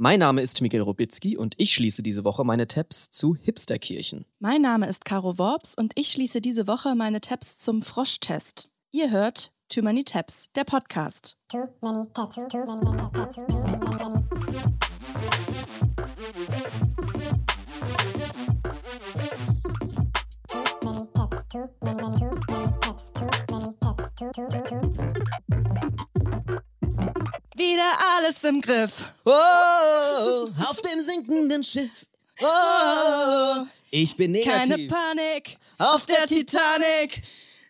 Mein Name ist Miguel Robitzky und ich schließe diese Woche meine Tabs zu Hipsterkirchen. Mein Name ist Caro Worps und ich schließe diese Woche meine Tabs zum Froschtest. Ihr hört Too Many Tabs, der Podcast. Too many tabs, too many tabs, too many, Wieder alles im Griff. Oh, auf dem sinkenden Schiff. Oh, ich bin negativ. Keine Panik auf der Titanic.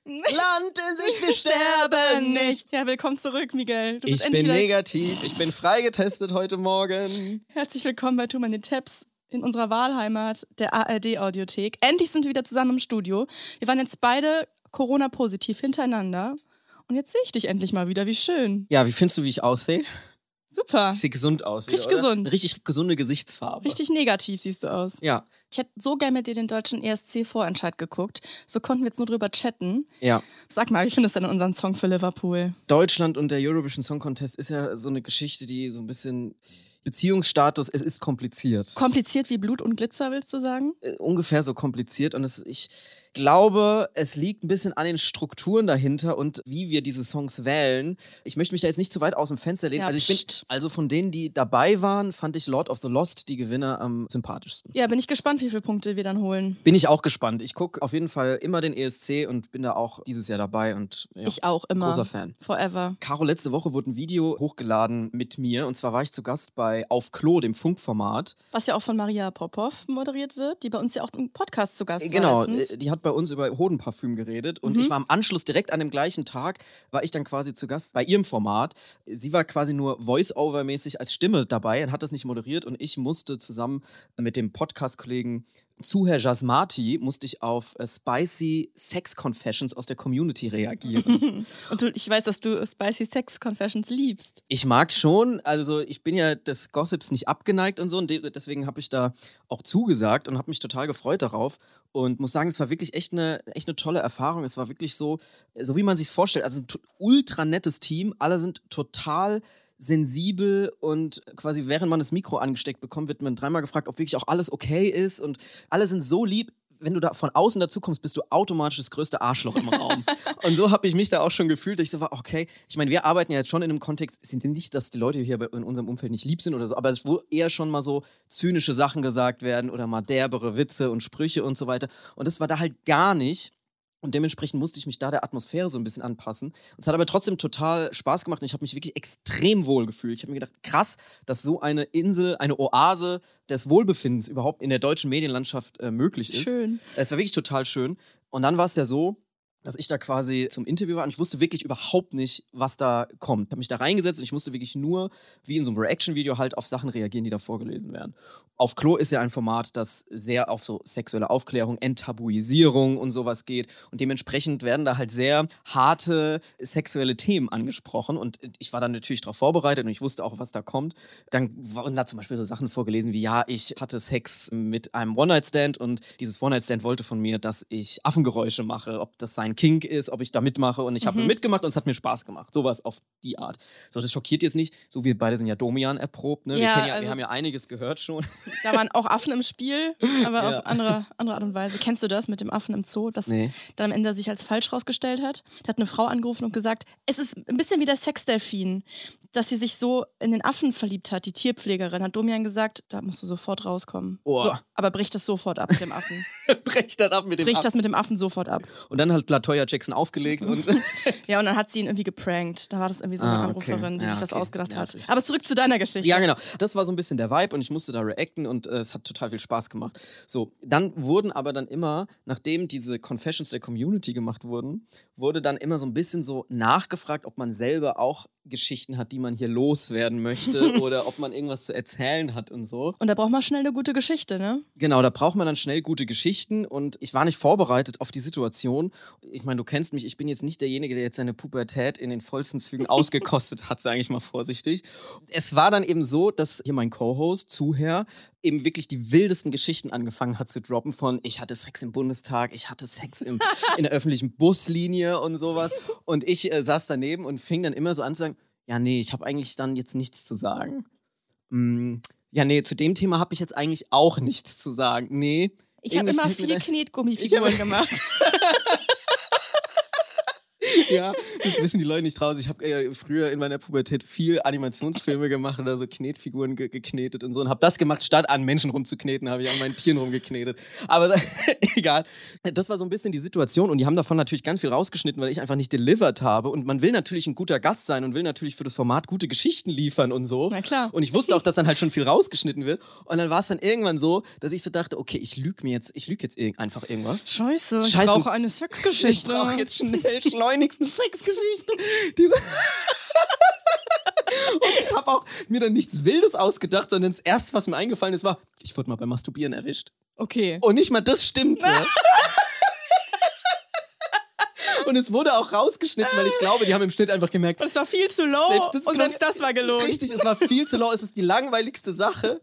Land in sich, wir sterben nicht. Ja, willkommen zurück, Miguel. ich bin negativ. Ich bin freigetestet heute Morgen. Herzlich willkommen bei Too Many Tabs in unserer Wahlheimat, der ARD-Audiothek. Endlich sind wir wieder zusammen im Studio. Wir waren jetzt beide Corona-positiv hintereinander. Und jetzt sehe ich dich endlich mal wieder. Wie schön. Ja, wie findest du, wie ich aussehe? Super. Ich sehe gesund aus. Wieder, Richtig oder? gesund. Richtig gesunde Gesichtsfarbe. Richtig negativ siehst du aus. Ja. Ich hätte so gerne mit dir den deutschen ESC-Vorentscheid geguckt. So konnten wir jetzt nur drüber chatten. Ja. Sag mal, wie findest du denn unseren Song für Liverpool? Deutschland und der Eurovision Song Contest ist ja so eine Geschichte, die so ein bisschen Beziehungsstatus, es ist kompliziert. Kompliziert wie Blut und Glitzer, willst du sagen? Äh, ungefähr so kompliziert und es, ich glaube, es liegt ein bisschen an den Strukturen dahinter und wie wir diese Songs wählen. Ich möchte mich da jetzt nicht zu weit aus dem Fenster lehnen. Ja, also ich bin, also von denen, die dabei waren, fand ich Lord of the Lost die Gewinner am sympathischsten. Ja, bin ich gespannt, wie viele Punkte wir dann holen. Bin ich auch gespannt. Ich gucke auf jeden Fall immer den ESC und bin da auch dieses Jahr dabei und ja, Ich auch immer. großer Fan. Forever. Caro, letzte Woche wurde ein Video hochgeladen mit mir und zwar war ich zu Gast bei Auf Klo, dem Funkformat. Was ja auch von Maria Popov moderiert wird, die bei uns ja auch im Podcast zu Gast Genau, war. letztens. äh, die hat bei uns über Hodenparfüm geredet und Mhm. ich war am Anschluss direkt an dem gleichen Tag, war ich dann quasi zu Gast bei ihrem Format. Sie war quasi nur Voice-Over-mäßig als Stimme dabei und hat das nicht moderiert und ich musste zusammen mit dem Podcast-Kollegen Zuher Jasmati musste ich auf äh, spicy Sex Confessions aus der Community reagieren. Und du, ich weiß, dass du Spicy Sex Confessions liebst. Ich mag schon, also ich bin ja des Gossips nicht abgeneigt und so und de deswegen habe ich da auch zugesagt und habe mich total gefreut darauf und muss sagen, es war wirklich echt eine, echt eine tolle Erfahrung. Es war wirklich so, so wie man sich vorstellt. Also ein ultra nettes Team, alle sind total sensibel und quasi während man das Mikro angesteckt bekommt, wird man dreimal gefragt, ob wirklich auch alles okay ist und alle sind so lieb. Wenn du da von außen dazu kommst, bist du automatisch das größte Arschloch im Raum. Und so habe ich mich da auch schon gefühlt. Ich so war, okay, ich meine, wir arbeiten ja jetzt schon in einem Kontext, es sind nicht, dass die Leute hier in unserem Umfeld nicht lieb sind oder so, aber es wo eher schon mal so zynische Sachen gesagt werden oder mal derbere Witze und Sprüche und so weiter. Und das war da halt gar nicht. Und dementsprechend musste ich mich da der Atmosphäre so ein bisschen anpassen. Und es hat aber trotzdem total Spaß gemacht und ich habe mich wirklich extrem wohl gefühlt. Ich habe mir gedacht, krass, dass so eine Insel, eine Oase des Wohlbefindens überhaupt in der deutschen Medienlandschaft äh, möglich ist. Schön. Es war wirklich total schön. Und dann war es ja so, dass ich da quasi zum Interview war und ich wusste wirklich überhaupt nicht, was da kommt. Ich habe mich da reingesetzt und ich musste wirklich nur, wie in so einem Reaction-Video, halt auf Sachen reagieren, die da vorgelesen werden. Auf Klo ist ja ein Format, das sehr auf so sexuelle Aufklärung, Enttabuisierung und sowas geht. Und dementsprechend werden da halt sehr harte sexuelle Themen angesprochen. Und ich war dann natürlich darauf vorbereitet und ich wusste auch, was da kommt. Dann wurden da zum Beispiel so Sachen vorgelesen wie, ja, ich hatte Sex mit einem One-Night-Stand und dieses One-Night-Stand wollte von mir, dass ich Affengeräusche mache, ob das sein Kink ist, ob ich da mitmache. Und ich habe mitgemacht und es hat mir Spaß gemacht. Sowas auf die Art. So, das schockiert jetzt nicht. So, wir beide sind ja Domian erprobt. Ne? wir, Ja, kennen ja, wir also- haben ja einiges gehört schon. Da waren auch Affen im Spiel, aber Ja. auf andere, andere Art und Weise. Kennst du das mit dem Affen im Zoo, das Nee. dann am Ende sich als falsch rausgestellt hat? Da hat eine Frau angerufen und gesagt, es ist ein bisschen wie der Sexdelfin, dass sie sich so in den Affen verliebt hat, die Tierpflegerin. Hat Domian gesagt, da musst du sofort rauskommen. Oh. So, aber brich das sofort ab mit dem Affen. Brech das ab mit dem Brich Ab- das mit dem Affen sofort ab. Und dann hat Latoya Jackson aufgelegt und Ja, und dann hat sie ihn irgendwie geprankt. Da war das irgendwie so eine Ah, okay. Anruferin, die Ja, sich was okay. ausgedacht Nervig. hat. Aber zurück zu deiner Geschichte. Ja, genau. Das war so ein bisschen der Vibe und ich musste da reacten und äh, es hat total viel Spaß gemacht. So, dann wurden aber dann immer, nachdem diese Confessions der Community gemacht wurden, wurde dann immer so ein bisschen so nachgefragt, ob man selber auch Geschichten hat, die man hier loswerden möchte oder ob man irgendwas zu erzählen hat und so. Und da braucht man schnell eine gute Geschichte, ne? Genau, da braucht man dann schnell gute Geschichten und ich war nicht vorbereitet auf die Situation. Ich meine, du kennst mich, ich bin jetzt nicht derjenige, der jetzt seine Pubertät in den vollsten Zügen ausgekostet hat, sage ich mal vorsichtig. Es war dann eben so, dass hier mein Co-Host, Zuher, eben wirklich die wildesten Geschichten angefangen hat zu droppen von ich hatte Sex im Bundestag, ich hatte Sex im, in der öffentlichen Buslinie und sowas. Und ich äh, saß daneben und fing dann immer so an zu sagen, ja nee, ich habe eigentlich dann jetzt nichts zu sagen. Mm, Ja, nee, zu dem Thema habe ich jetzt eigentlich auch nichts zu sagen. Nee. Ich habe immer viel Knetgummifiguren gemacht. Ja, das wissen die Leute nicht draußen. Ich habe äh, früher in meiner Pubertät viel Animationsfilme gemacht oder so Knetfiguren ge geknetet und so und habe das gemacht, statt an Menschen rumzukneten, habe ich an meinen Tieren rumgeknetet. Aber egal. Das war so ein bisschen die Situation und die haben davon natürlich ganz viel rausgeschnitten, weil ich einfach nicht delivered habe und man will natürlich ein guter Gast sein und will natürlich für das Format gute Geschichten liefern und so. Na klar. Und ich wusste auch, dass dann halt schon viel rausgeschnitten wird und dann war es dann irgendwann so, dass ich so dachte, okay, ich lüge mir jetzt, ich lüge jetzt irg- einfach irgendwas. Scheiße, ich Scheiße. brauche eine Ich Sexgeschichte. brauche jetzt schnell schleunigst eine Sexgeschichte. Diese Und ich habe auch mir dann nichts Wildes ausgedacht, sondern das erste, was mir eingefallen ist, war, ich wurde mal beim Masturbieren erwischt. Okay. Und nicht mal das stimmte. Und es wurde auch rausgeschnitten, weil ich glaube, die haben im Schnitt einfach gemerkt, es war viel zu low Selbst das und klang- selbst das war gelogen. Richtig, es war viel zu low, es ist die langweiligste Sache.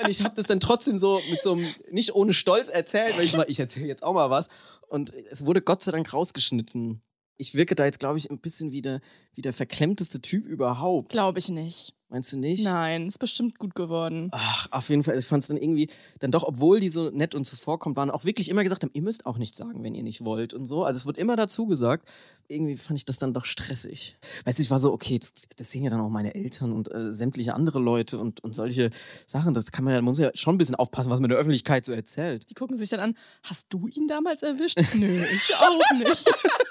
Und ich habe das dann trotzdem so mit so einem, nicht ohne Stolz erzählt, weil ich mal, ich erzähle jetzt auch mal was. Und es wurde Gott sei Dank rausgeschnitten. Ich wirke da jetzt, glaube ich, ein bisschen wie der, wie der verklemmteste Typ überhaupt. Glaube ich nicht. Meinst du nicht? Nein, ist bestimmt gut geworden. Ach, auf jeden Fall. Ich fand es dann irgendwie, dann doch, obwohl die so nett und zuvorkommt waren, auch wirklich immer gesagt haben, ihr müsst auch nichts sagen, wenn ihr nicht wollt und so. Also es wird immer dazu gesagt. Irgendwie fand ich das dann doch stressig. Weißt du, ich war so, okay, das, das sehen ja dann auch meine Eltern und äh, sämtliche andere Leute und, und solche Sachen. Das kann man ja, man muss ja schon ein bisschen aufpassen, was man in der Öffentlichkeit so erzählt. Die gucken sich dann an, hast du ihn damals erwischt? Nö, ich auch nicht.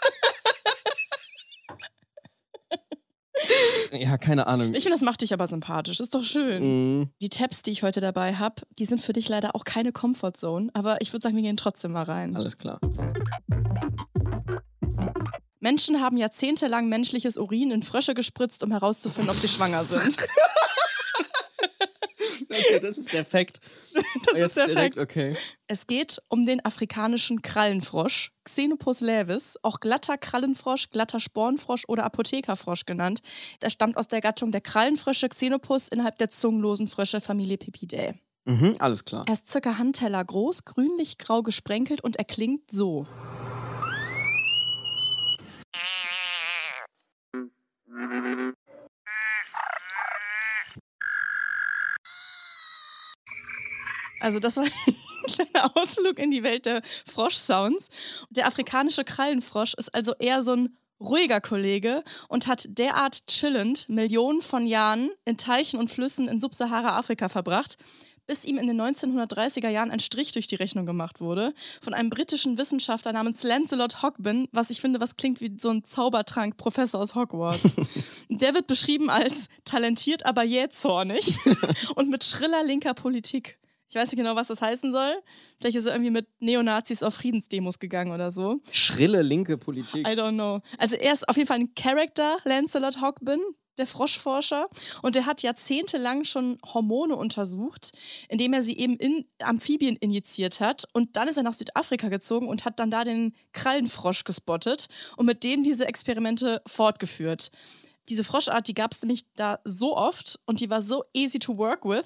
Ja, keine Ahnung. Ich finde, das macht dich aber sympathisch. Ist doch schön. Mm, Die Tabs, die ich heute dabei habe, die sind für dich leider auch keine Comfortzone, aber ich würde sagen, wir gehen trotzdem mal rein. alles klar. Menschen haben jahrzehntelang menschliches Urin in Frösche gespritzt, um herauszufinden, ob sie schwanger sind. Okay, das ist der Fakt. Das Jetzt ist der direkt, Fakt. okay. Es geht um den afrikanischen Krallenfrosch, Xenopus laevis, auch glatter Krallenfrosch, glatter Spornfrosch oder Apothekerfrosch genannt. Er stammt aus der Gattung der Krallenfrösche Xenopus innerhalb der zungenlosen Frösche Familie Pipidae. Mhm, alles klar. Er ist circa Handteller groß, grünlich-grau gesprenkelt und er klingt so. Also das war ein kleiner Ausflug in die Welt der Froschsounds. Der afrikanische Krallenfrosch ist also eher so ein ruhiger Kollege und hat derart chillend Millionen von Jahren in Teichen und Flüssen in Subsahara-Afrika verbracht, bis ihm in den 1930er Jahren ein Strich durch die Rechnung gemacht wurde von einem britischen Wissenschaftler namens Lancelot Hogben, was ich finde, was klingt wie so ein Zaubertrank Professor aus Hogwarts. Der wird beschrieben als talentiert, aber jähzornig und mit schriller linker Politik. Ich weiß nicht genau, was das heißen soll. Vielleicht ist er irgendwie mit Neonazis auf Friedensdemos gegangen oder so. Schrille linke Politik. I don't know. Also er ist auf jeden Fall ein Character, Lancelot Hogben, der Froschforscher. Und der hat jahrzehntelang schon Hormone untersucht, indem er sie eben in Amphibien injiziert hat. Und dann ist er nach Südafrika gezogen und hat dann da den Krallenfrosch gespottet und mit dem diese Experimente fortgeführt. Diese Froschart, die gab es nämlich da so oft und die war so easy to work with,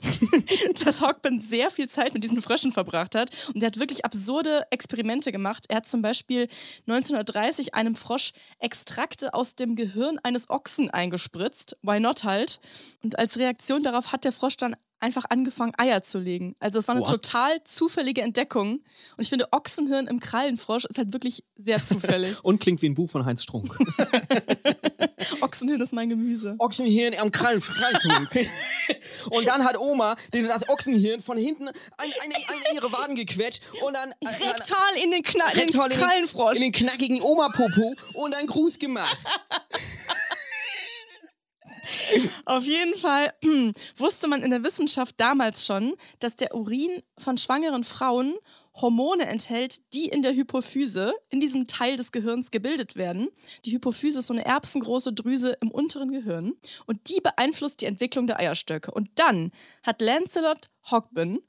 dass Hogben sehr viel Zeit mit diesen Fröschen verbracht hat. Und er hat wirklich absurde Experimente gemacht. Er hat zum Beispiel 1930 einem Frosch Extrakte aus dem Gehirn eines Ochsen eingespritzt. Why not halt? Und als Reaktion darauf hat der Frosch dann einfach angefangen, Eier zu legen. Also es war eine What? total zufällige Entdeckung. Und ich finde, Ochsenhirn im Krallenfrosch ist halt wirklich sehr zufällig. Und klingt wie ein Buch von Heinz Strunk. Ochsenhirn ist mein Gemüse. Ochsenhirn am Krallen. und dann hat Oma den, das Ochsenhirn von hinten an, an, an ihre Waden gequetscht und dann äh, Rektal in den, Kna den rektal in den- Krallenfrosch. in den knackigen Oma-Popo und einen Gruß gemacht. Auf jeden Fall wusste man in der Wissenschaft damals schon, dass der Urin von schwangeren Frauen Hormone enthält, die in der Hypophyse, in diesem Teil des Gehirns gebildet werden. Die Hypophyse ist so eine erbsengroße Drüse im unteren Gehirn und die beeinflusst die Entwicklung der Eierstöcke. Und dann hat Lancelot Hogben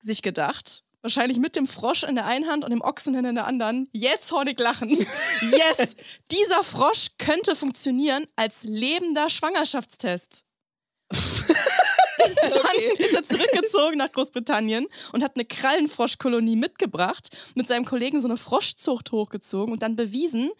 sich gedacht, wahrscheinlich mit dem Frosch in der einen Hand und dem Ochsenhirn in der anderen, jetzt hornig lachen. Yes, dieser Frosch könnte funktionieren als lebender Schwangerschaftstest. Ist er zurückgezogen nach Großbritannien und hat eine Krallenfroschkolonie mitgebracht, mit seinem Kollegen so eine Froschzucht hochgezogen und dann bewiesen,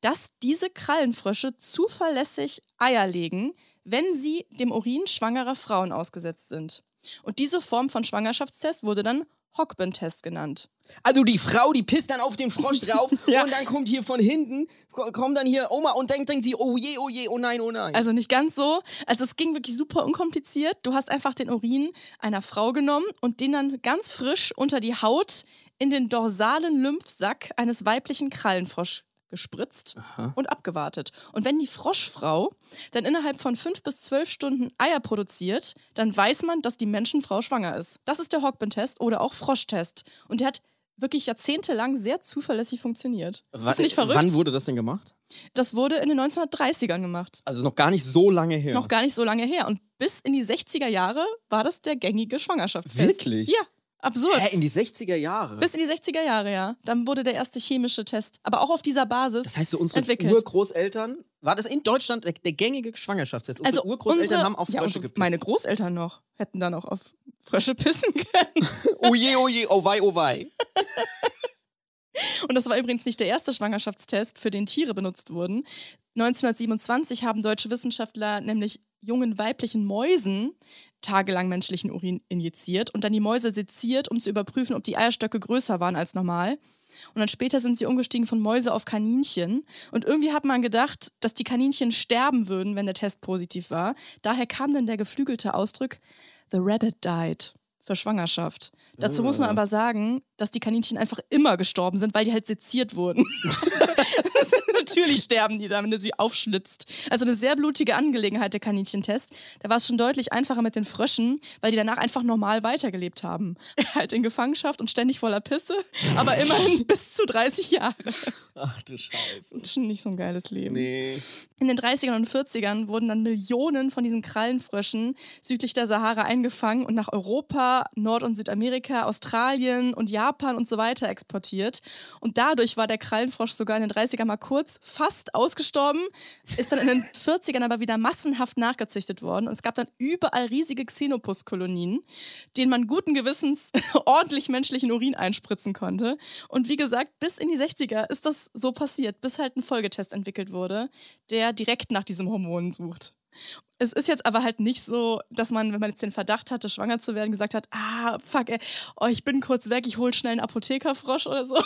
dass diese Krallenfrösche zuverlässig Eier legen, wenn sie dem Urin schwangerer Frauen ausgesetzt sind. Und diese Form von Schwangerschaftstest wurde dann Hockben-Test genannt. Also die Frau, die pisst dann auf den Frosch drauf Ja. und dann kommt hier von hinten, ko- kommt dann hier Oma und denkt, denkt sie, oh je, oh je, oh nein, oh nein. Also nicht ganz so. Also es ging wirklich super unkompliziert. Du hast einfach den Urin einer Frau genommen und den dann ganz frisch unter die Haut in den dorsalen Lymphsack eines weiblichen Krallenfrosch gespritzt und abgewartet. Und wenn die Froschfrau dann innerhalb von fünf bis zwölf Stunden Eier produziert, dann weiß man, dass die Menschenfrau schwanger ist. Das ist der Hockben-Test oder auch Froschtest. Und der hat wirklich jahrzehntelang sehr zuverlässig funktioniert. Wa- ist nicht verrückt. Wann wurde das denn gemacht? das wurde in den 1930ern gemacht. Also noch gar nicht so lange her. Noch gar nicht so lange her. Und bis in die 60er Jahre war das der gängige Schwangerschaftstest. Wirklich? Ja, absurd. Hä, in die 60er Jahre? Bis in die 60er Jahre, ja. Dann wurde der erste chemische Test, aber auch auf dieser Basis das heißt, so unsere entwickelt. Urgroßeltern, war das in Deutschland der, der gängige Schwangerschaftstest? Unsere also Urgroßeltern unsere, haben auf ja, Frösche unsere- gepisst. Meine Großeltern noch hätten dann auch auf Frösche pissen können. oh je, oh je, oh wei, oh wei. Und das war übrigens nicht der erste Schwangerschaftstest, für den Tiere benutzt wurden. 1927 haben deutsche Wissenschaftler nämlich jungen weiblichen Mäusen tagelang menschlichen Urin injiziert und dann die Mäuse seziert, um zu überprüfen, ob die Eierstöcke größer waren als normal. Und dann später sind sie umgestiegen von Mäuse auf Kaninchen. Und irgendwie hat man gedacht, dass die Kaninchen sterben würden, wenn der Test positiv war. Daher kam dann der geflügelte Ausdruck The Rabbit died für Schwangerschaft. Dazu muss man aber sagen, dass die Kaninchen einfach immer gestorben sind, weil die halt seziert wurden. Natürlich sterben die da, wenn du sie aufschlitzt. Also eine sehr blutige Angelegenheit, der Kaninchentest. Da war es schon deutlich einfacher mit den Fröschen, weil die danach einfach normal weitergelebt haben. halt in Gefangenschaft und ständig voller Pisse, aber immerhin bis zu 30 Jahre. Ach du Scheiße. Das ist schon nicht so ein geiles Leben. Nee. In den 30ern und 40ern wurden dann Millionen von diesen Krallenfröschen südlich der Sahara eingefangen und nach Europa, Nord- und Südamerika, Australien und Japan und so weiter exportiert. Und dadurch war der Krallenfrosch sogar in den 30ern mal kurz fast ausgestorben, ist dann in den 40ern aber wieder massenhaft nachgezüchtet worden. Und es gab dann überall riesige Xenopus-Kolonien, denen man guten Gewissens ordentlich menschlichen Urin einspritzen konnte. Und wie gesagt, bis in die 60er ist das so passiert, bis halt ein Folgetest entwickelt wurde, der direkt nach diesem Hormon sucht. Es ist jetzt aber halt nicht so, dass man, wenn man jetzt den Verdacht hatte, schwanger zu werden, gesagt hat, ah, fuck, ey, oh, ich bin kurz weg, ich hol schnell einen Apothekerfrosch oder so.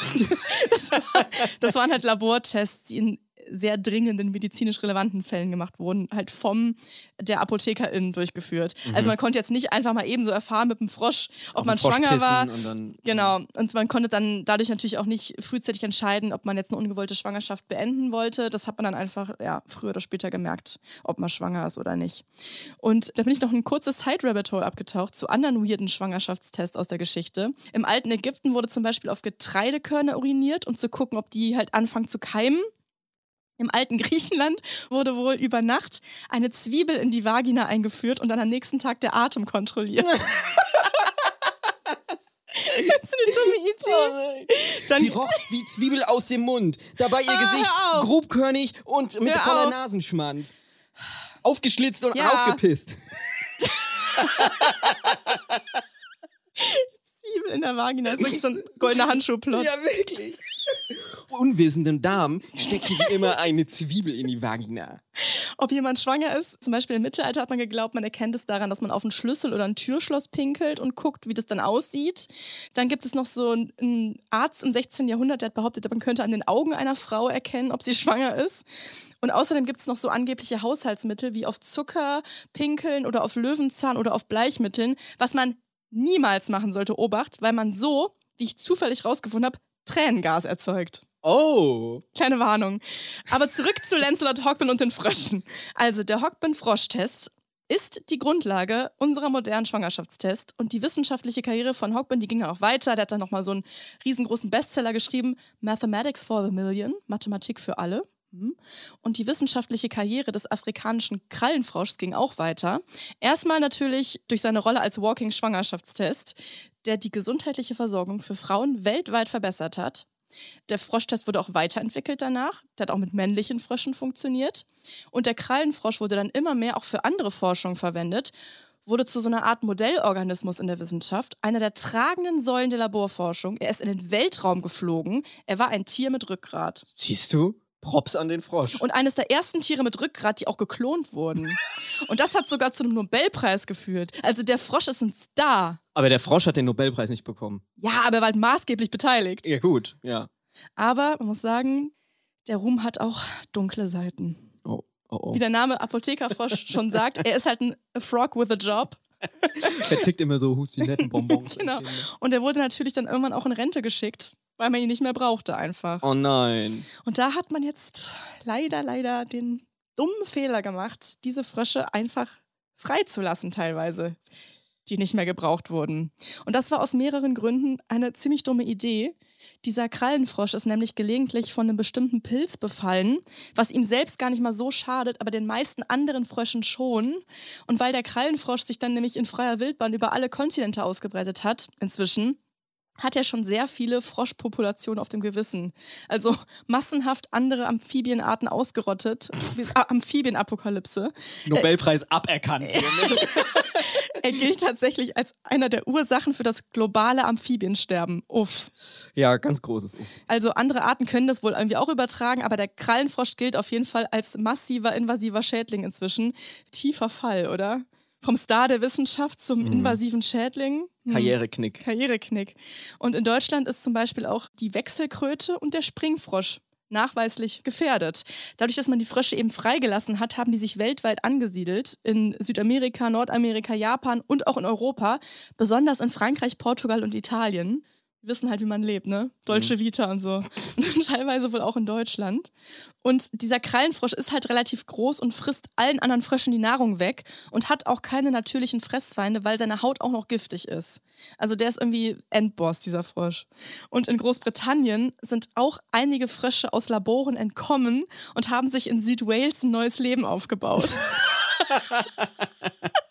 Das, war, das waren halt Labortests, die in sehr dringenden medizinisch relevanten Fällen gemacht wurden, halt vom der Apothekerin durchgeführt. Also man konnte jetzt nicht einfach mal eben so erfahren mit dem Frosch, ob Auf man schwanger war. Und dann, Genau. Und man konnte dann dadurch natürlich auch nicht frühzeitig entscheiden, ob man jetzt eine ungewollte Schwangerschaft beenden wollte. Das hat man dann einfach ja, früher oder später gemerkt, ob man schwanger ist oder nicht. Und da bin ich noch ein kurzes Side-Rabbit-Hole abgetaucht zu anderen weirden Schwangerschaftstests aus der Geschichte. Im alten Ägypten wurde zum Beispiel auf Getreidekörner uriniert, um zu gucken, ob die halt anfangen zu keimen. Im alten Griechenland wurde wohl über Nacht eine Zwiebel in die Vagina eingeführt und dann am nächsten Tag der Atem kontrolliert. Das ist eine dumme Idee. Dann, Sie roch wie Zwiebel aus dem Mund. Dabei ihr Ah, Gesicht grobkörnig und mit Hör voller auf. Nasenschmand. Aufgeschlitzt und Ja. aufgepisst. Zwiebel in der Vagina ist wirklich so ein goldener Handschuhplot. Ja, wirklich. Unwissenden Damen stecken sie immer eine Zwiebel in die Vagina. Ob jemand schwanger ist, zum Beispiel im Mittelalter hat man geglaubt, man erkennt es daran, dass man auf einen Schlüssel oder ein Türschloss pinkelt und guckt, wie das dann aussieht. Dann gibt es noch so einen- einen Arzt im 16. Jahrhundert, der hat behauptet, man könnte an den Augen einer Frau erkennen, ob sie schwanger ist. Und außerdem gibt es noch so angebliche Haushaltsmittel wie auf Zucker, Pinkeln oder auf Löwenzahn oder auf Bleichmitteln, was man niemals machen sollte, Obacht, weil man so, wie ich zufällig rausgefunden habe, Tränengas erzeugt. Oh. Kleine Warnung. Aber zurück zu Lancelot Hockman und den Fröschen. Also der Hockman-Frosch-Test ist die Grundlage unserer modernen Schwangerschaftstests. Und die wissenschaftliche Karriere von Hockman, die ging dann auch weiter. Der hat dann nochmal so einen riesengroßen Bestseller geschrieben, Mathematics for the Million, Mathematik für alle. Hm. Und die wissenschaftliche Karriere des afrikanischen Krallenfroschs ging auch weiter. Erstmal natürlich durch seine Rolle als Walking-Schwangerschaftstest, der die gesundheitliche Versorgung für Frauen weltweit verbessert hat. Der Froschtest wurde auch weiterentwickelt danach. Der hat auch mit männlichen Fröschen funktioniert. Und der Krallenfrosch wurde dann immer mehr auch für andere Forschung verwendet, wurde zu so einer Art Modellorganismus in der Wissenschaft, einer der tragenden Säulen der Laborforschung. Er ist in den Weltraum geflogen. Er war ein Tier mit Rückgrat. Siehst du? Props an den Frosch. Und eines der ersten Tiere mit Rückgrat, die auch geklont wurden. Und das hat sogar zu einem Nobelpreis geführt. Also der Frosch ist ein Star. Aber der Frosch hat den Nobelpreis nicht bekommen. Ja, aber er war halt maßgeblich beteiligt. Ja, gut, ja. Aber man muss sagen, der Ruhm hat auch dunkle Seiten. Oh, oh, oh. Wie der Name Apothekerfrosch schon sagt, er ist halt ein Frog with a Job. Der tickt immer so hustinetten Bonbons. Genau. Und er wurde natürlich dann irgendwann auch in Rente geschickt, weil man ihn nicht mehr brauchte einfach. Oh nein. Und da hat man jetzt leider, leider den dummen Fehler gemacht, diese Frösche einfach freizulassen teilweise, die nicht mehr gebraucht wurden. Und das war aus mehreren Gründen eine ziemlich dumme Idee. Dieser Krallenfrosch ist nämlich gelegentlich von einem bestimmten Pilz befallen, was ihm selbst gar nicht mal so schadet, aber den meisten anderen Fröschen schon. Und weil der Krallenfrosch sich dann nämlich in freier Wildbahn über alle Kontinente ausgebreitet hat, inzwischen, hat er schon sehr viele Froschpopulationen auf dem Gewissen. Also massenhaft andere Amphibienarten ausgerottet. Amphibienapokalypse. Nobelpreis aberkannt. Er gilt tatsächlich als einer der Ursachen für das globale Amphibiensterben. Uff. ja, ganz großes Uff. Also andere Arten können das wohl irgendwie auch übertragen, aber der Krallenfrosch gilt auf jeden Fall als massiver invasiver Schädling inzwischen. Tiefer Fall, oder? Vom Star der Wissenschaft zum invasiven Schädling. Hm. Karriereknick. Karriereknick. Und in Deutschland ist zum Beispiel auch die Wechselkröte und der Springfrosch nachweislich gefährdet. Dadurch, dass man die Frösche eben freigelassen hat, haben die sich weltweit angesiedelt. In Südamerika, Nordamerika, Japan und auch in Europa. Besonders in Frankreich, Portugal und Italien. Wir wissen halt, wie man lebt, ne? Deutsche Vita und so. Teilweise wohl auch in Deutschland. Und dieser Krallenfrosch ist halt relativ groß und frisst allen anderen Fröschen die Nahrung weg und hat auch keine natürlichen Fressfeinde, weil seine Haut auch noch giftig ist. Also der ist irgendwie Endboss, dieser Frosch. Und in Großbritannien sind auch einige Frösche aus Laboren entkommen und haben sich in Südwales ein neues Leben aufgebaut.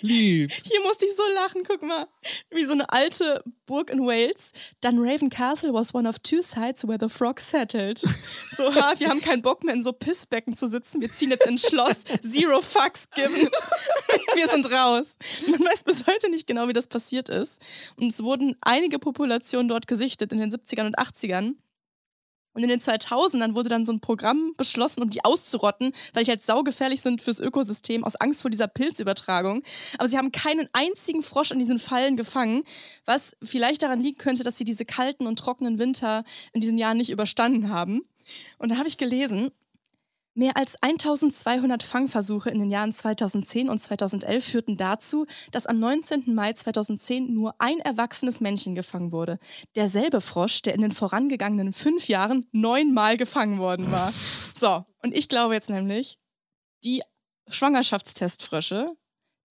Lieb. Hier musste ich so lachen, guck mal. Wie so eine alte Burg in Wales. Dunraven Castle was one of two sites where the frog settled. So, ha, wir haben keinen Bock mehr in so Pissbecken zu sitzen. Wir ziehen jetzt ins Schloss. Zero fucks given. Wir sind raus. Man weiß bis heute nicht genau, wie das passiert ist. Und es wurden einige Populationen dort gesichtet in den 70ern und 80ern. Und in den 2000ern wurde dann so ein Programm beschlossen, um die auszurotten, weil die halt saugefährlich sind fürs Ökosystem aus Angst vor dieser Pilzübertragung. Aber sie haben keinen einzigen Frosch in diesen Fallen gefangen, was vielleicht daran liegen könnte, dass sie diese kalten und trockenen Winter in diesen Jahren nicht überstanden haben. Und da habe ich gelesen, Mehr als 1200 Fangversuche in den Jahren 2010 und 2011 führten dazu, dass am 19. Mai 2010 nur ein erwachsenes Männchen gefangen wurde. Derselbe Frosch, der in den vorangegangenen fünf Jahren neunmal gefangen worden war. So, und ich glaube jetzt nämlich, die Schwangerschaftstestfrösche,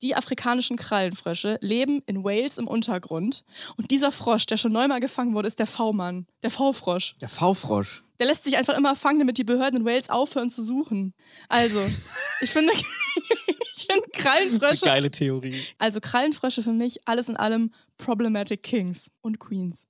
die afrikanischen Krallenfrösche, leben in Wales im Untergrund. Und dieser Frosch, der schon neunmal gefangen wurde, ist der V-Mann, der V-Frosch. Der V-Frosch. Der lässt sich einfach immer fangen, damit die Behörden in Wales aufhören zu suchen. Also, ich finde, ich finde Krallenfrösche. Geile Theorie. Also Krallenfrösche für mich alles in allem Problematic Kings und Queens.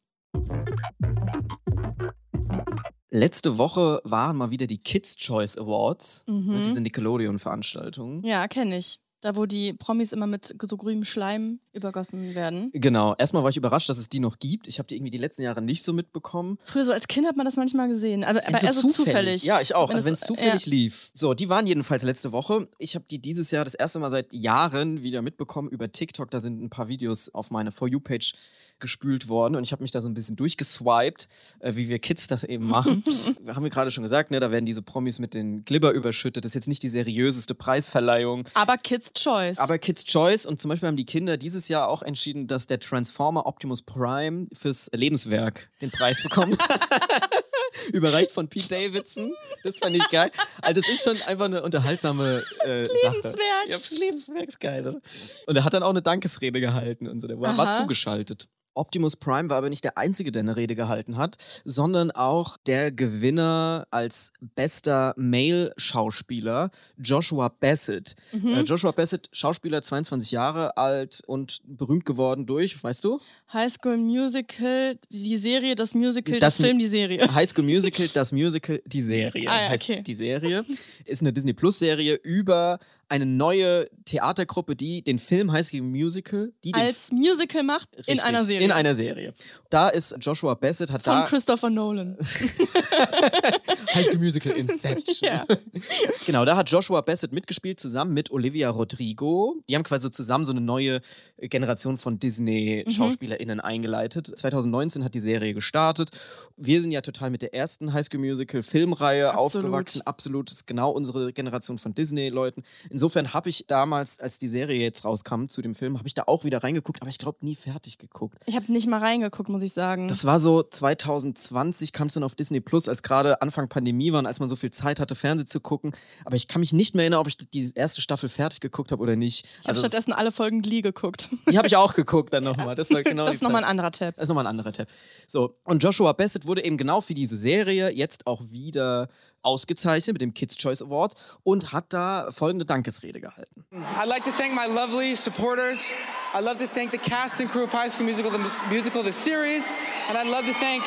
Letzte Woche waren mal wieder die Kids Choice Awards, Mhm. diese Nickelodeon-Veranstaltung. Ja, kenne ich. Da, wo die Promis immer mit so grünem Schleim übergossen werden. Genau, erstmal war ich überrascht, dass es die noch gibt. Ich habe die irgendwie die letzten Jahre nicht so mitbekommen. Früher so als Kind hat man das manchmal gesehen, aber, aber Wenn eher so zufällig. Ja, ich auch. Wenn also wenn es zufällig lief. So, die waren jedenfalls letzte Woche. Ich habe die dieses Jahr das erste Mal seit Jahren wieder mitbekommen über TikTok. Da sind ein paar Videos auf meine For You-Page gespült worden und ich habe mich da so ein bisschen durchgeswiped, äh, wie wir Kids das eben machen. wir haben ja gerade schon gesagt, ne, da werden diese Promis mit den Glibber überschüttet. Das ist jetzt nicht die seriöseste Preisverleihung. Aber Kids Choice. Aber Kids Choice und zum Beispiel haben die Kinder dieses Jahr auch entschieden, dass der Transformer Optimus Prime fürs Lebenswerk den Preis bekommt. Überreicht von Pete Davidson. Das fand ich geil. Also, das ist schon einfach eine unterhaltsame äh, Sache. Lebenswerk. Ja, fürs Lebenswerk ist geil, oder? Und er hat dann auch eine Dankesrede gehalten und so. Der war, war zugeschaltet. Optimus Prime war aber nicht der Einzige, der eine Rede gehalten hat, sondern auch der Gewinner als bester Male-Schauspieler, Joshua Bassett. Mhm. Äh, Joshua Bassett, Schauspieler, 22 Jahre alt und berühmt geworden durch, weißt du? High School Musical, die Serie, das Musical, das, Das- Film, die Serie. High School Musical, das Musical, die Serie Ah ja, heißt okay. die Serie. Ist eine Disney Plus Serie über eine neue Theatergruppe, die den Film High School Musical, die Als Musical macht in Richtig, einer Serie. In einer Serie. Da ist Joshua Bassett, hat Von da Christopher Nolan. High School Musical Inception. ja. Genau, da hat Joshua Bassett mitgespielt, zusammen mit Olivia Rodrigo. Die haben quasi zusammen so eine neue Generation von Disney-SchauspielerInnen eingeleitet. 2019 hat die Serie gestartet. Wir sind ja total mit der ersten High School Musical-Filmreihe Absolut. aufgewachsen. Absolut, das ist genau unsere Generation von Disney-Leuten. Insofern habe ich damals, als die Serie jetzt rauskam zu dem Film, habe ich da auch wieder reingeguckt, aber ich glaube nie fertig geguckt. Ich habe nicht mal reingeguckt, muss ich sagen. Das war so 2020 kam es dann auf Disney Plus, als gerade Anfang Pandemie war, als man so viel Zeit hatte, Fernsehen zu gucken. Aber ich kann mich nicht mehr erinnern, ob ich die erste Staffel fertig geguckt habe oder nicht. ich habe stattdessen alle Folgen Glee geguckt. die habe ich auch geguckt dann nochmal. Das war genau das ist nochmal ein anderer Tab. Das ist nochmal ein anderer Tab. So, und Joshua Bassett wurde eben genau für diese Serie jetzt auch wieder ausgezeichnet mit dem Kids Choice Award und hat da folgende Dankesrede gehalten. I'd like to thank my lovely supporters. I'd love to thank the cast and crew of High School Musical, the mus- musical, the series, and I'd love to thank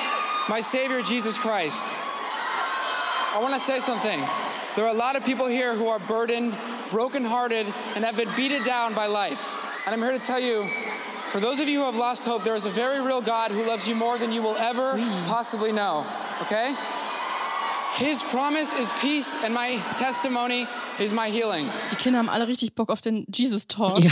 my Savior Jesus Christ. I want to say something. There are a lot of people here who are burdened, brokenhearted, and have been beaten down by life. And I'm here to tell you, for those of you who have lost hope, there is a very real God who loves you more than you will ever possibly know. Okay? His promise is peace, and my testimony is my healing. Die Kinder haben alle richtig Bock auf den Jesus Talk. Ja,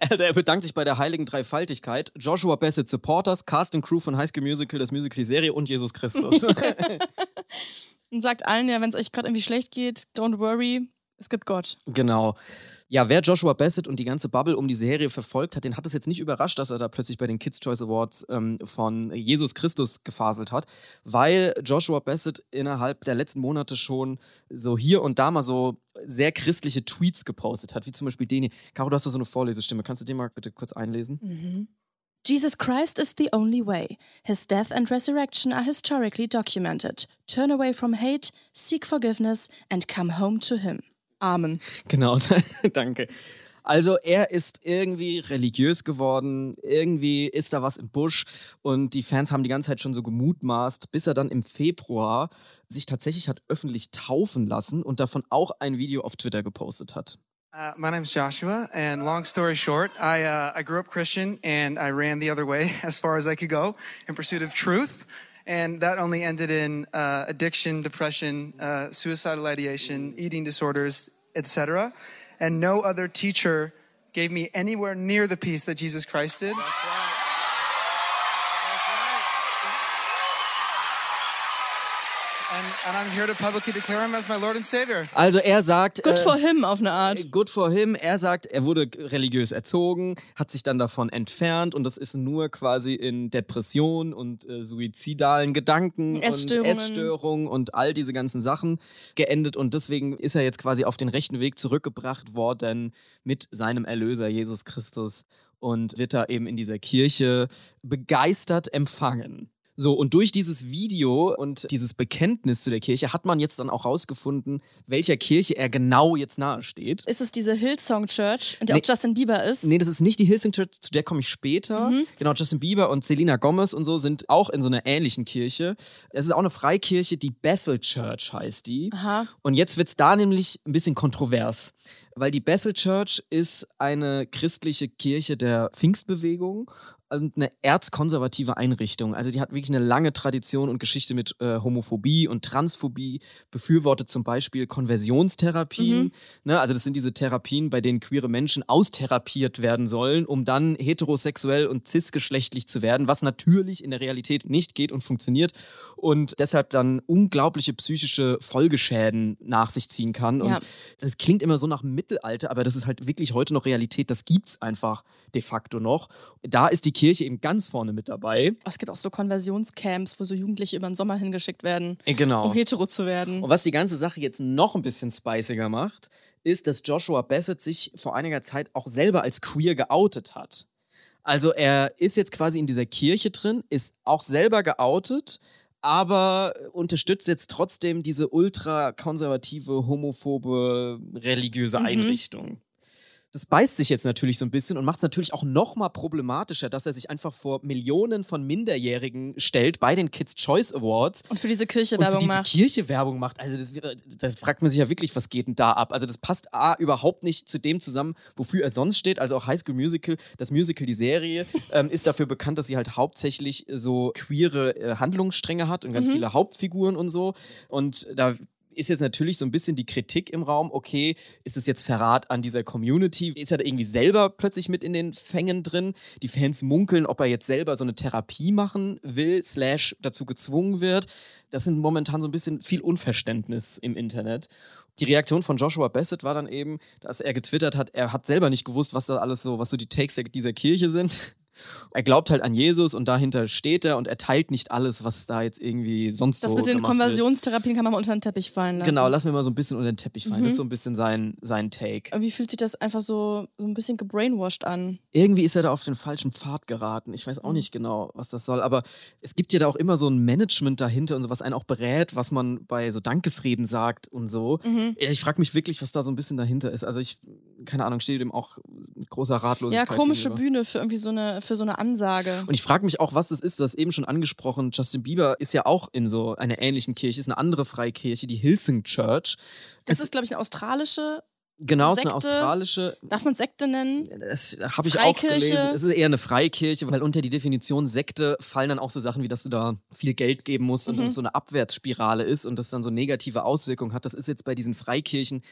also er bedankt sich bei der heiligen Dreifaltigkeit. Joshua Bassett Supporters, Cast and Crew von High School Musical, das Musical die Serie und Jesus Christus. Und sagt allen ja, wenn es euch gerade irgendwie schlecht geht, don't worry, es gibt Gott. Genau. Ja, wer Joshua Bassett und die ganze Bubble um die Serie verfolgt hat, den hat es jetzt nicht überrascht, dass er da plötzlich bei den Kids Choice Awards ähm, von Jesus Christus gefaselt hat, weil Joshua Bassett innerhalb der letzten Monate schon so hier und da mal so sehr christliche Tweets gepostet hat, wie zum Beispiel den hier. Caro, du hast da so eine Vorlesestimme. Kannst du den mal bitte kurz einlesen? Jesus Christ is the only way. His death and resurrection are historically documented. Turn away from hate, seek forgiveness and come home to him. Amen. Genau, danke. Also er ist irgendwie religiös geworden, irgendwie ist da was im Busch und die Fans haben die ganze Zeit schon so gemutmaßt, bis er dann im Februar sich tatsächlich hat öffentlich taufen lassen und davon auch ein Video auf Twitter gepostet hat. Uh, my name's Joshua, and long story short, I uh, I grew up Christian, and I ran the other way as far as I could go in pursuit of truth, and that only ended in uh, addiction, depression, uh, suicidal ideation, eating disorders, etc. And no other teacher gave me anywhere near the peace that Jesus Christ did. Also er sagt, Good äh, for him auf eine Art. Good for him. Er sagt, er wurde religiös erzogen, hat sich dann davon entfernt und das ist nur quasi in Depression und äh, suizidalen Gedanken Essstörungen. und Essstörungen und all diese ganzen Sachen geendet und deswegen ist er jetzt quasi auf den rechten Weg zurückgebracht worden mit seinem Erlöser Jesus Christus und wird da eben in dieser Kirche begeistert empfangen. So, und durch dieses Video und dieses Bekenntnis zu der Kirche hat man jetzt dann auch rausgefunden, welcher Kirche er genau jetzt nahe steht. Ist es diese Hillsong Church, in der Nee. auch Justin Bieber ist? Nee, das ist nicht die Hillsong Church, zu der komme ich später. Genau, Justin Bieber und Selena Gomez und so sind auch in so einer ähnlichen Kirche. Es ist auch eine Freikirche, die Bethel Church heißt die. Aha. Und jetzt wird es da nämlich ein bisschen kontrovers, weil die Bethel Church ist eine christliche Kirche der Pfingstbewegung und eine erzkonservative Einrichtung. Also die hat wirklich eine lange Tradition und Geschichte mit äh, Homophobie und Transphobie, befürwortet zum Beispiel Konversionstherapien. Ne? Also das sind diese Therapien, bei denen queere Menschen austherapiert werden sollen, um dann heterosexuell und cisgeschlechtlich zu werden, was natürlich in der Realität nicht geht und funktioniert und deshalb dann unglaubliche psychische Folgeschäden nach sich ziehen kann. Ja. Und das klingt immer so nach Mittelalter, aber das ist halt wirklich heute noch Realität. Das gibt's einfach de facto noch. Da ist die Kirche eben ganz vorne mit dabei. Oh, Es gibt auch so Konversionscamps, wo so Jugendliche über den Sommer hingeschickt werden, Äh, Genau. um hetero zu werden. Und was die ganze Sache jetzt noch ein bisschen spiciger macht, ist, dass Joshua Bassett sich vor einiger Zeit auch selber als queer geoutet hat. Also er ist jetzt quasi in dieser Kirche drin, ist auch selber geoutet, aber unterstützt jetzt trotzdem diese ultrakonservative, homophobe, religiöse Einrichtung. Das beißt sich jetzt natürlich so ein bisschen und macht es natürlich auch noch mal problematischer, dass er sich einfach vor Millionen von Minderjährigen stellt bei den Kids Choice Awards Und für diese Kirche und für Werbung diese macht. Kirche Werbung macht. Also das, das fragt man sich ja wirklich, was geht denn da ab? Also das passt A überhaupt nicht zu dem zusammen, wofür er sonst steht. Also auch High School Musical, das Musical, die Serie, ähm, ist dafür bekannt, dass sie halt hauptsächlich so queere äh, Handlungsstränge hat und ganz viele Hauptfiguren und so. Und da ist jetzt natürlich so ein bisschen die Kritik im Raum, okay, ist es jetzt Verrat an dieser Community? Ist er da irgendwie selber plötzlich mit in den Fängen drin? Die Fans munkeln, ob er jetzt selber so eine Therapie machen will, slash dazu gezwungen wird. Das sind momentan so ein bisschen viel Unverständnis im Internet. Die Reaktion von Joshua Bassett war dann eben, dass er getwittert hat, er hat selber nicht gewusst, was da alles so, was so die Takes dieser Kirche sind. Er glaubt halt an Jesus und dahinter steht er und er teilt nicht alles, was da jetzt irgendwie sonst Das so mit den gemacht wird. Konversionstherapien kann man mal unter den Teppich fallen lassen. Genau, lassen wir mal so ein bisschen unter den Teppich fallen. Mhm. Das ist so ein bisschen sein, sein Take. Irgendwie fühlt sich das einfach so, so ein bisschen gebrainwashed an. Irgendwie ist er da auf den falschen Pfad geraten. Ich weiß Mhm. auch nicht genau, was das soll, aber es gibt ja da auch immer so ein Management dahinter und so, was einen auch berät, was man bei so Dankesreden sagt und so. Mhm. Ich frage mich wirklich, was da so ein bisschen dahinter ist. Also ich, keine Ahnung, stehe dem auch mit großer Ja, Ratlosigkeit. komische gegenüber. Bühne für irgendwie so eine, für so eine Ansage. Und ich frage mich auch, was das ist. Du hast eben schon angesprochen, Justin Bieber ist ja auch in so einer ähnlichen Kirche, ist eine andere Freikirche, die Hillsong Church. Das Es- ist, glaube ich, eine australische. genau ist eine Sekte. australische. Darf man Sekte nennen? Das habe ich auch Freikirche. gelesen. Es ist eher eine Freikirche, weil unter die Definition Sekte fallen dann auch so Sachen wie, dass du da viel Geld geben musst und Mhm. dass es so eine Abwärtsspirale ist und das dann so negative Auswirkungen hat. Das ist jetzt bei diesen Freikirchen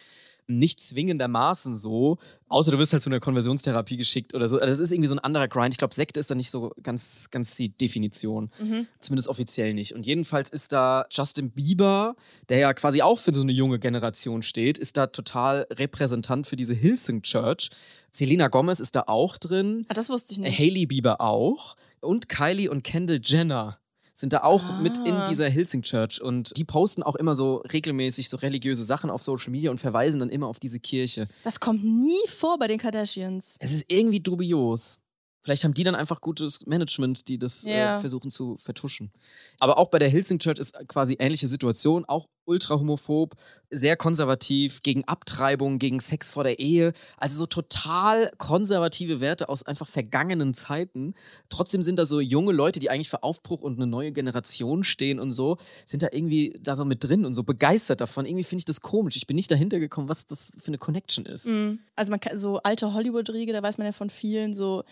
nicht zwingendermaßen so, außer du wirst halt zu einer Konversionstherapie geschickt oder so. Also Das ist irgendwie so ein anderer Grind. Ich glaube, Sekte ist da nicht so ganz, ganz die Definition. Mhm. Zumindest offiziell nicht. Und jedenfalls ist da Justin Bieber, der ja quasi auch für so eine junge Generation steht, ist da total Repräsentant für diese Hillsong Church. Selena Gomez ist da auch drin, Ah, das wusste ich nicht. Hailey Bieber auch und Kylie und Kendall Jenner sind da auch mit in Ah. dieser Hillsong Church und die posten auch immer so regelmäßig so religiöse Sachen auf Social Media und verweisen dann immer auf diese Kirche. Das kommt nie vor bei den Kardashians. Es ist irgendwie dubios. Vielleicht haben die dann einfach gutes Management, die das Ja. äh, versuchen zu vertuschen. Aber auch bei der Hillsong Church ist quasi ähnliche Situation, auch ultra homophob, sehr konservativ, gegen Abtreibung, gegen Sex vor der Ehe. Also so total konservative Werte aus einfach vergangenen Zeiten. Trotzdem sind da so junge Leute, die eigentlich für Aufbruch und eine neue Generation stehen und so, sind da irgendwie da so mit drin und so begeistert davon. Irgendwie finde ich das komisch. Ich bin nicht dahinter gekommen, was das für eine Connection ist. Mhm. Also man kann, so alte Hollywood-Riege, da weiß man ja von vielen, so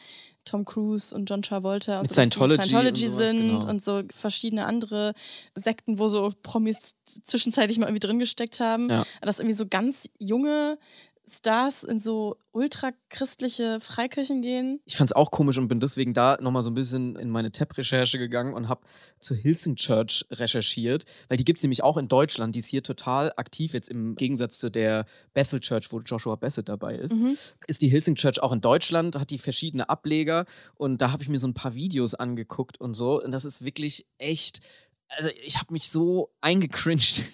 Tom Cruise und John Travolta und so, Scientology Scientology und sowas, sind genau. und so verschiedene andere Sekten, wo so Promis zwischenzeitlich mal irgendwie drin gesteckt haben. Ja. Dass irgendwie so ganz junge Stars in so ultrachristliche Freikirchen gehen. Ich fand es auch komisch und bin deswegen da nochmal so ein bisschen in meine TEP-Recherche gegangen und habe zur Hillsong Church recherchiert, weil die gibt es nämlich auch in Deutschland. Die ist hier total aktiv, jetzt im Gegensatz zu der Bethel Church, wo Joshua Bassett dabei ist. Mhm. Ist die Hillsong Church auch in Deutschland, hat die verschiedene Ableger und da habe ich mir so ein paar Videos angeguckt und so. Und das ist wirklich echt. Also ich habe mich so eingecringed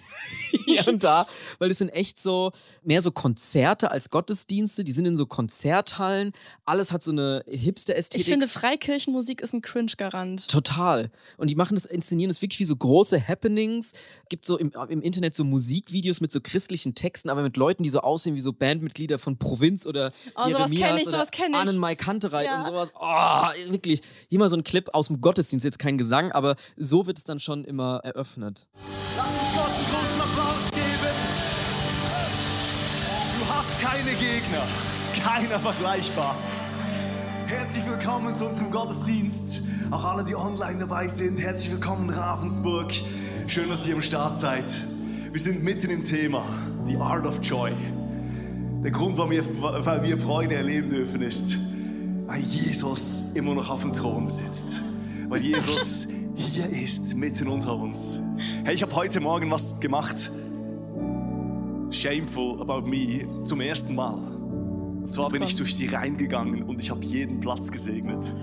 hier und da, weil das sind echt so mehr so Konzerte als Gottesdienste. Die sind in so Konzerthallen. Alles hat so eine Hipster-Ästhetik. Ich finde, Freikirchenmusik ist ein Cringe-Garant. Total. Und die machen das, inszenieren das wirklich wie so große Happenings. Gibt so im, im Internet so Musikvideos mit so christlichen Texten, aber mit Leuten, die so aussehen wie so Bandmitglieder von Provinz oder Oh, sowas Jeremias kenn ich, sowas kenn ich. Annenmai Kantereit Ja. und sowas. Oh, wirklich. Hier mal so ein Clip aus dem Gottesdienst, jetzt kein Gesang, aber so wird es dann schon immer eröffnet. Lass uns Gott Gegner, keiner vergleichbar. Herzlich willkommen zu unserem Gottesdienst. Auch alle, die online dabei sind, herzlich willkommen in Ravensburg. Schön, dass ihr am Start seid. Wir sind mitten im Thema, The Art of Joy. Der Grund, warum wir, weil wir Freude erleben dürfen, ist, weil Jesus immer noch auf dem Thron sitzt. Weil Jesus hier ist, mitten unter uns. Hey, ich habe heute Morgen was gemacht. Shameful about me zum ersten Mal. Und zwar bin ich durch die Reihen gegangen und ich habe jeden Platz gesegnet.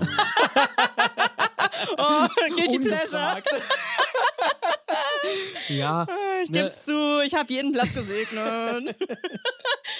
Oh, guilty pleasure. Ja. Ich geb's zu, ich habe jeden Platz gesegnet.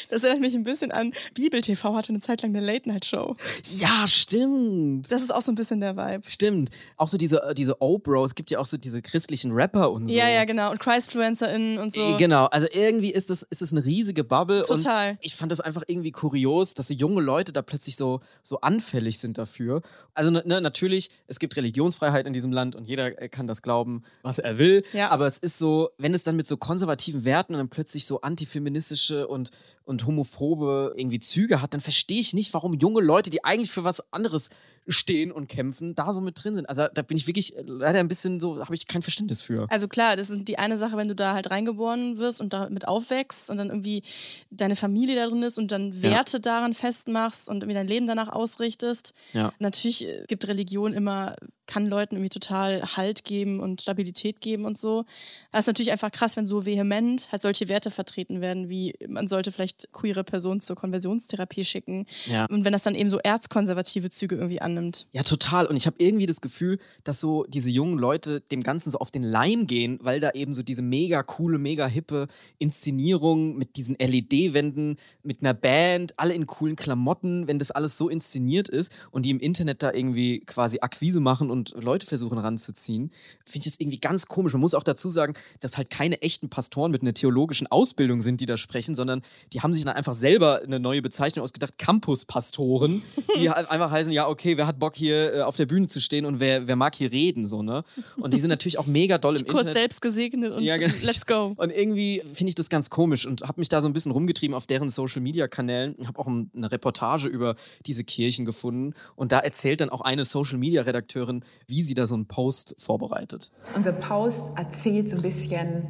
Das erinnert mich ein bisschen an Bibel TV hatte eine Zeit lang eine Late-Night-Show. Ja, stimmt. Das ist auch so ein bisschen der Vibe. Stimmt. Auch so diese, äh, diese O-Bros, es gibt ja auch so diese christlichen Rapper und so. Ja, ja, genau. Und ChristfluencerInnen und so. Äh, Genau, also irgendwie ist das, ist das eine riesige Bubble. Total. Und ich fand das einfach irgendwie kurios, dass so junge Leute da plötzlich so, so anfällig sind dafür. Also ne, natürlich, es gibt Religionsfreiheit in diesem Land und jeder äh, kann das glauben, was er will. Ja. Aber es ist so, wenn es dann mit so konservativen Werten und dann plötzlich so antifeministische und, und homophobe irgendwie Züge hat, dann verstehe ich nicht, warum junge Leute, die eigentlich für was anderes stehen und kämpfen, da so mit drin sind. Also da bin ich wirklich äh, leider ein bisschen so, habe ich kein Verständnis für. Also klar, das ist die eine Sache, wenn du da halt reingeboren wirst und damit aufwächst und dann irgendwie deine Familie da drin ist und dann Werte daran festmachst und irgendwie dein Leben danach ausrichtest. Ja. Natürlich äh, gibt Religion immer, kann Leuten irgendwie total Halt geben und Stabilität geben und so. Das ist natürlich einfach krass, wenn so vehement halt solche Werte vertreten werden, wie man sollte vielleicht queere Personen zur Konversionstherapie schicken. Ja. Und wenn das dann eben so erzkonservative Züge irgendwie annimmt. Ja, total. Und ich habe irgendwie das Gefühl, dass so diese jungen Leute dem Ganzen so auf den Leim gehen, weil da eben so diese mega coole, mega hippe Inszenierung mit diesen LED-Wänden, mit einer Band, alle in coolen Klamotten, wenn das alles so inszeniert ist und die im Internet da irgendwie quasi Akquise machen und Leute versuchen ranzuziehen, finde ich das irgendwie ganz komisch. Man muss auch dazu sagen, dass halt keine echten Pastoren mit einer theologischen Ausbildung sind, die da sprechen, sondern die haben sich dann einfach selber eine neue Bezeichnung ausgedacht, Campus-Pastoren, die halt einfach heißen, ja, okay, wer hat Bock hier äh, auf der Bühne zu stehen und wer, wer mag hier reden, so, ne? Und die sind natürlich auch mega doll im Kurz Internet. selbst gesegnet und Ja, genau. let's go. Und irgendwie finde ich das ganz komisch und habe mich da so ein bisschen rumgetrieben auf deren Social Media Kanälen. Habe auch ein- eine Reportage über diese Kirchen gefunden und da erzählt dann auch eine Social Media Redakteurin, wie sie da so einen Post vorbereitet. Unser Post erzählt so ein bisschen,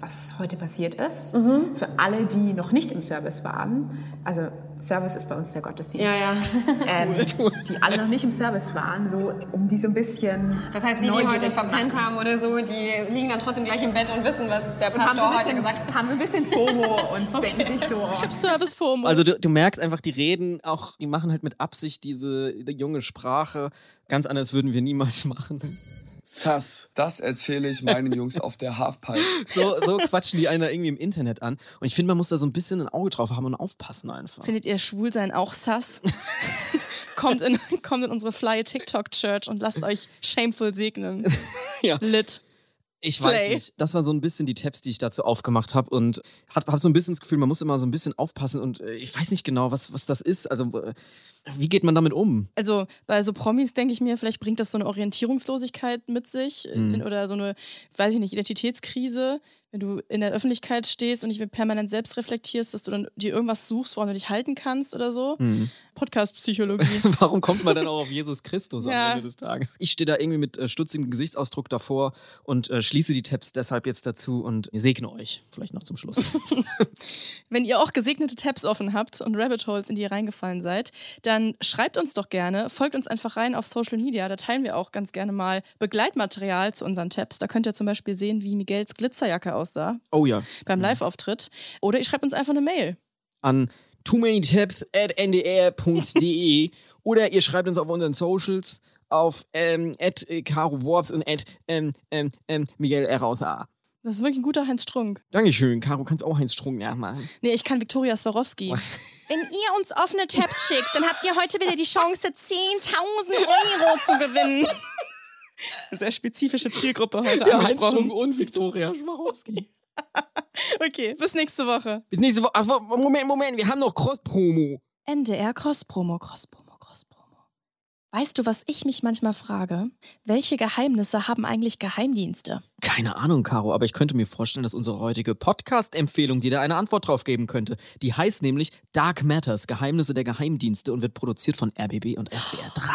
was heute passiert ist. Mhm. Für alle, die noch nicht im Service waren. Also Service ist bei uns der Gottesdienst. Ja, ja. Ähm, die alle noch nicht im Service waren, so um die so ein bisschen. Das heißt, die, die heute verpennt haben oder so, die liegen dann trotzdem gleich im Bett und wissen, was der Und haben so, Pastor ein heute bisschen, gesagt hat. haben so ein bisschen FOMO und denken sich so. Ich hab Service-FOMO. Also du, du merkst einfach, die reden auch, die machen halt mit Absicht diese die junge Sprache. Ganz anders würden wir niemals machen. Sass, das erzähle ich meinen Jungs auf der Halfpipe. So, so quatschen die einer irgendwie im Internet an. Und ich finde, man muss da so ein bisschen ein Auge drauf haben und aufpassen einfach. Findet ihr Schwulsein auch sass? kommt, in, kommt in unsere Fly TikTok Church und lasst euch shameful segnen. Ja. Lit. Ich Slay. weiß nicht. Das waren so ein bisschen die Tabs, die ich dazu aufgemacht habe und habe hab so ein bisschen das Gefühl, man muss immer so ein bisschen aufpassen und äh, ich weiß nicht genau, was, was das ist. Also, äh, wie geht man damit um? Also bei so Promis denke ich mir, vielleicht bringt das so eine Orientierungslosigkeit mit sich Mhm. äh, oder so eine, weiß ich nicht, Identitätskrise, wenn du in der Öffentlichkeit stehst und nicht permanent selbst reflektierst, dass du dann dir irgendwas suchst, woran du dich halten kannst oder so. Mhm. Podcast-Psychologie. Warum kommt man dann auch auf Jesus Christus Ja. am Ende des Tages? Ich stehe da irgendwie mit äh, stutzigem Gesichtsausdruck davor und äh, schließe die Tabs deshalb jetzt dazu und segne euch. Vielleicht noch zum Schluss. Wenn ihr auch gesegnete Tabs offen habt und Rabbit Holes, in die ihr reingefallen seid, dann schreibt uns doch gerne, folgt uns einfach rein auf Social Media. Da teilen wir auch ganz gerne mal Begleitmaterial zu unseren Tabs. Da könnt ihr zum Beispiel sehen, wie Miguels Glitzerjacke aussah Oh ja. beim Live-Auftritt. Oder ihr schreibt uns einfach eine Mail. An too many tabs at ndr.de oder ihr schreibt uns auf unseren Socials auf ähm, at äh, Caro Worps und at ähm, ähm, ähm, Miguel Erausa. Das ist wirklich ein guter Heinz Strunk. Dankeschön, Caro, kannst auch Heinz Strunk nachmachen. Nee, ich kann Viktoria Swarovski. Wenn ihr uns offene Tabs schickt, dann habt ihr heute wieder die Chance, 10.000 Euro zu gewinnen. Sehr spezifische Zielgruppe heute Ja, Heinz. Strunk und Viktoria Schwarowski. Okay, bis nächste Woche. Bis nächste Woche. Moment, Moment, wir haben noch Cross-Promo. NDR Cross-Promo, Cross-Promo. Weißt du, was ich mich manchmal frage? Welche Geheimnisse haben eigentlich Geheimdienste? Keine Ahnung, Caro, aber ich könnte mir vorstellen, dass unsere heutige Podcast-Empfehlung dir da eine Antwort drauf geben könnte. Die heißt nämlich Dark Matters, Geheimnisse der Geheimdienste und wird produziert von RBB und SWR 3.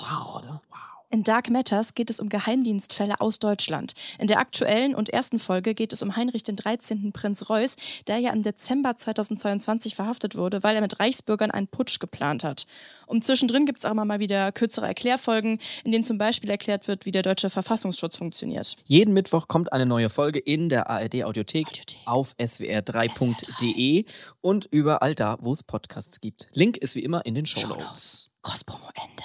Wow, oder? In Dark Matters geht es um Geheimdienstfälle aus Deutschland. In der aktuellen und ersten Folge geht es um Heinrich den 13. Prinz Reuß, der ja im Dezember 2022 verhaftet wurde, weil er mit Reichsbürgern einen Putsch geplant hat. Und zwischendrin gibt es auch immer mal wieder kürzere Erklärfolgen, in denen zum Beispiel erklärt wird, wie der deutsche Verfassungsschutz funktioniert. Jeden Mittwoch kommt eine neue Folge in der ARD-Audiothek auf swr3.de und überall da, wo es Podcasts gibt. Link ist wie immer in den Show Notes. Crosspromo Ende.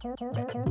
two two two two